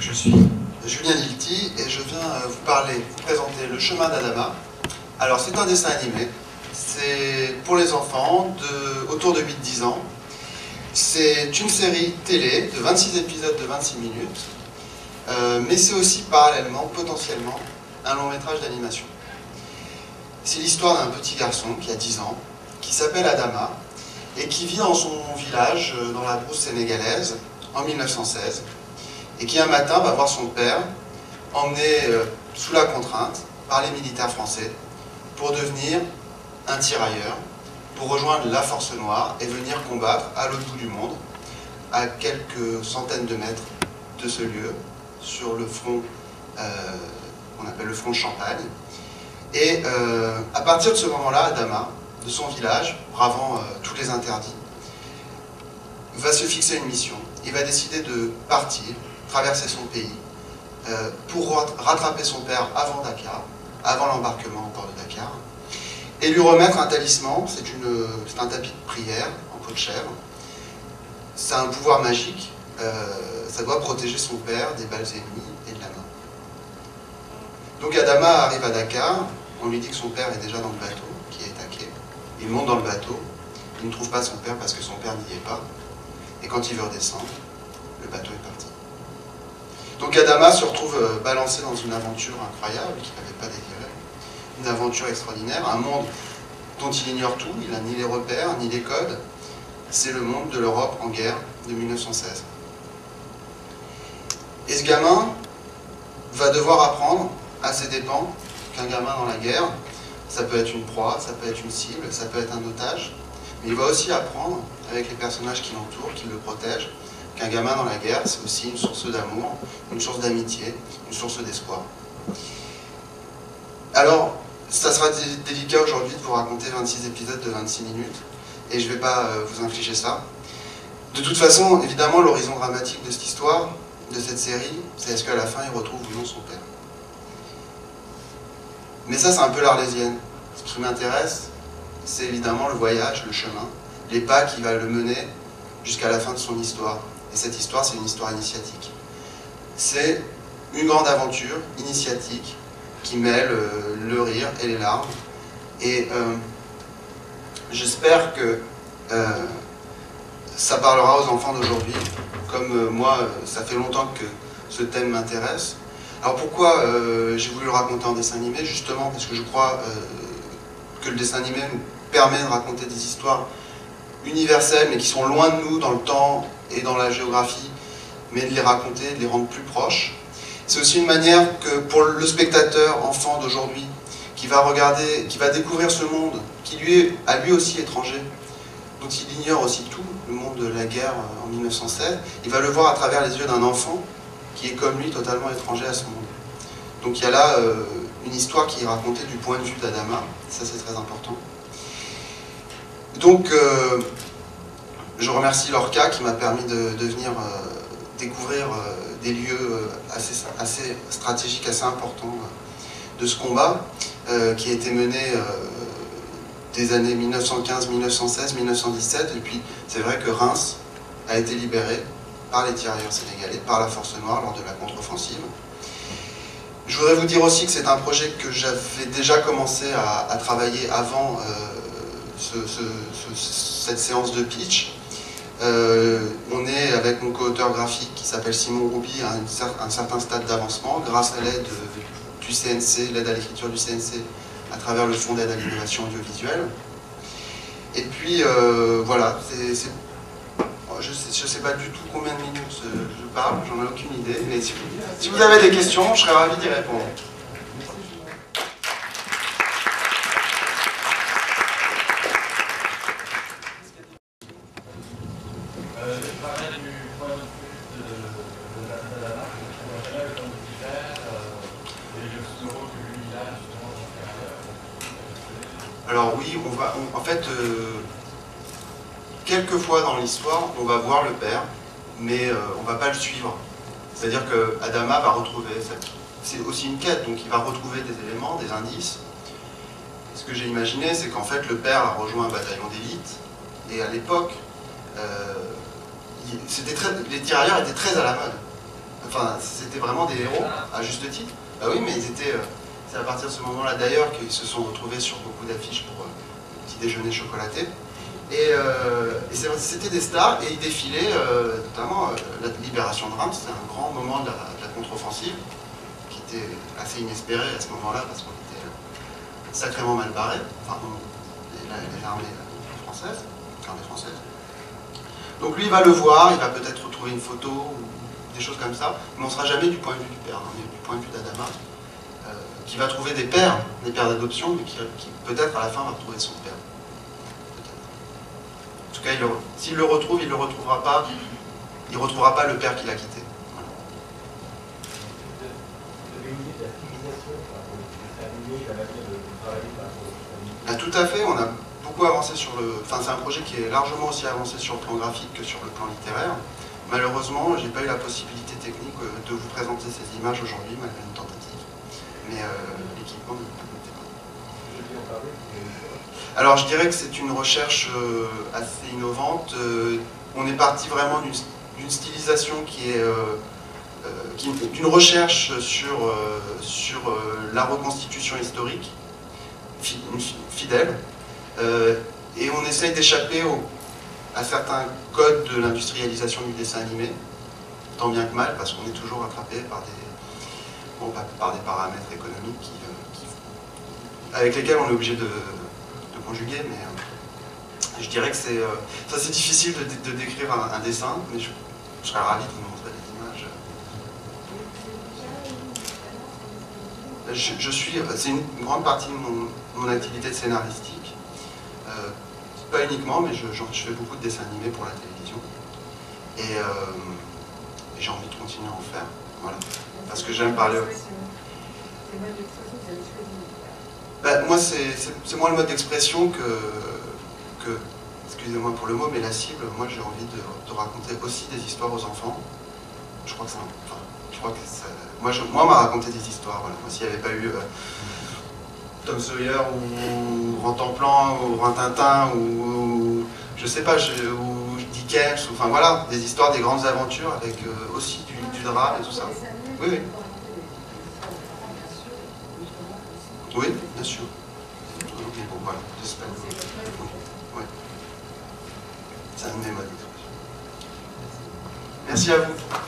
je suis Julien Lilti et je viens euh, vous parler, vous présenter Le chemin d'Adama. Alors, c'est un dessin animé. C'est pour les enfants de, autour de 8-10 ans. C'est une série télé de 26 épisodes de 26 minutes. Euh, mais c'est aussi parallèlement, potentiellement, un long métrage d'animation. C'est l'histoire d'un petit garçon qui a 10 ans, qui s'appelle Adama, et qui vit dans son village, euh, dans la brousse sénégalaise, en 1916, et qui un matin va voir son père emmené euh, sous la contrainte par les militaires français pour devenir un tirailleur, pour rejoindre la force noire et venir combattre à l'autre bout du monde, à quelques centaines de mètres de ce lieu, sur le front euh, qu'on appelle le front Champagne. Et euh, à partir de ce moment-là, Adama, de son village, bravant tous les interdits, va se fixer une mission il va décider de partir, traverser son pays, euh, pour rattraper son père avant Dakar, avant l'embarquement au port de Dakar, et lui remettre un talisman, c'est un tapis de prière en peau de chèvre. C'est un pouvoir magique, euh, ça doit protéger son père des balles ennemies et de la main. Donc Adama arrive à Dakar, on lui dit que son père est déjà dans le bateau, qui est attaqué. Il monte dans le bateau, il ne trouve pas son père parce que son père n'y est pas. Et quand il veut redescendre, le bateau est parti. Donc Adama se retrouve euh, balancé dans une aventure incroyable qu'il n'avait pas désirée. Une aventure extraordinaire, un monde dont il ignore tout, il n'a ni les repères, ni les codes. C'est le monde de l'Europe en guerre de 1916. Et ce gamin va devoir apprendre à ses dépens qu'un gamin dans la guerre, ça peut être une proie, ça peut être une cible, ça peut être un otage, mais il va aussi apprendre avec les personnages qui l'entourent, qui le protègent, qu'un gamin dans la guerre, c'est aussi une source d'amour, une source d'amitié, une source d'espoir. Alors, ça sera délicat aujourd'hui de vous raconter 26 épisodes de 26 minutes, et je ne vais pas euh, vous infliger ça. De toute façon, évidemment, l'horizon dramatique de cette histoire, de cette série, c'est est-ce qu'à la fin, il retrouve ou non son père. Mais ça, c'est un peu l'arlésienne. Ce qui m'intéresse, c'est évidemment le voyage, le chemin, les pas qui va le mener jusqu'à la fin de son histoire. Et cette histoire, c'est une histoire initiatique. C'est une grande aventure initiatique qui mêle euh, le rire et les larmes. Et euh, j'espère que euh, ça parlera aux enfants d'aujourd'hui. Comme moi, ça fait longtemps que ce thème m'intéresse. Alors pourquoi j'ai voulu le raconter en dessin animé? Justement parce que je crois que le dessin animé permet de raconter des histoires universelles, mais qui sont loin de nous dans le temps et dans la géographie, mais de les raconter, de les rendre plus proches. C'est aussi une manière que pour le spectateur enfant d'aujourd'hui, qui va regarder, qui va découvrir ce monde, qui lui est à lui aussi étranger, dont il ignore aussi tout, le monde de la guerre en 1916, il va le voir à travers les yeux d'un enfant qui est comme lui totalement étranger à ce monde. Donc il y a là euh, une histoire qui est racontée du point de vue d'Adama, ça c'est très important. Donc, euh, je remercie Lorca qui m'a permis de, venir euh, découvrir euh, des lieux assez, stratégiques, assez importants de ce combat, qui a été mené des années 1915, 1916, 1917. Et puis, c'est vrai que Reims a été libéré par les tirailleurs sénégalais, par la Force Noire lors de la contre-offensive. Je voudrais vous dire aussi que c'est un projet que j'avais déjà commencé à, travailler avant cette séance de pitch. Euh, on est avec mon co-auteur graphique qui s'appelle Simon Roubi à un, certain stade d'avancement grâce à l'aide du CNC, l'aide à l'écriture du CNC à travers le fonds d'aide à l'innovation audiovisuelle. Et puis euh, voilà, je ne sais, pas du tout combien de minutes je parle, j'en ai aucune idée, mais si vous avez des questions, je serais ravi d'y répondre. Oui, on va, en fait, euh, quelques fois dans l'histoire, on va voir le père, mais euh, on ne va pas le suivre. C'est-à-dire que Adama va retrouver, c'est aussi une quête, donc il va retrouver des éléments, des indices. ce que j'ai imaginé, c'est qu'en fait le père a rejoint un bataillon d'élite, et à l'époque, euh, les tirailleurs étaient très à la mode. Enfin, c'était vraiment des héros, à juste titre. Bah oui, mais ils étaient. Euh, c'est à partir de ce moment-là d'ailleurs qu'ils se sont retrouvés sur beaucoup d'affiches pour déjeuner chocolaté. Et, euh, c'était des stars et ils défilaient, notamment la libération de Reims, c'était un grand moment de la, contre-offensive, qui était assez inespéré à ce moment-là parce qu'on était sacrément mal barré, enfin, les, armées françaises, l'armée française. Donc lui, il va le voir, il va peut-être retrouver une photo ou des choses comme ça, mais on ne sera jamais du point de vue du père, hein, mais du point de vue d'Adama, euh, qui va trouver des pères, des pères d'adoption, mais qui, peut-être à la fin va retrouver son père. En tout cas, s'il le retrouve, il ne le retrouvera pas, il retrouvera pas le père qu'il a quitté. Tout à fait, on a beaucoup avancé sur le... Enfin, c'est un projet qui est largement aussi avancé sur le plan graphique que sur le plan littéraire. Malheureusement, je n'ai pas eu la possibilité technique euh, de vous présenter ces images aujourd'hui, malgré une tentative. Mais euh, l'équipement ne permettait pas. Alors, je dirais que c'est une recherche euh, assez innovante. on est parti vraiment d'une stylisation qui est... d'une recherche sur, sur la reconstitution historique, fidèle, et on essaye d'échapper à certains codes de l'industrialisation du dessin animé, tant bien que mal, parce qu'on est toujours attrapé par des, par des paramètres économiques euh, avec lesquels on est obligé de, conjuguer, mais euh, je dirais que c'est euh, ça c'est difficile de, décrire un, dessin, mais je, serais ravi de vous montrer des images. Je, suis, c'est une, grande partie de mon, activité de scénaristique pas uniquement, mais je, fais beaucoup de dessins animés pour la télévision. Et, j'ai envie de continuer à en faire. Voilà. Parce que j'aime parler. Bah, moi, c'est moins le mode d'expression que, excusez-moi pour le mot, mais la cible, moi j'ai envie de, raconter aussi des histoires aux enfants. Je crois que ça. Moi, moi, on m'a raconté des histoires. Moi, s'il n'y avait pas eu. Euh, Tom Sawyer ou Rantanplan ou Rantintin ou je sais pas, ou Dickens, ou, enfin voilà, des histoires des grandes aventures avec euh, aussi et tout ça. Oui, oui. Oui, bien sûr. bon, voilà. Oui. Modes Merci à vous.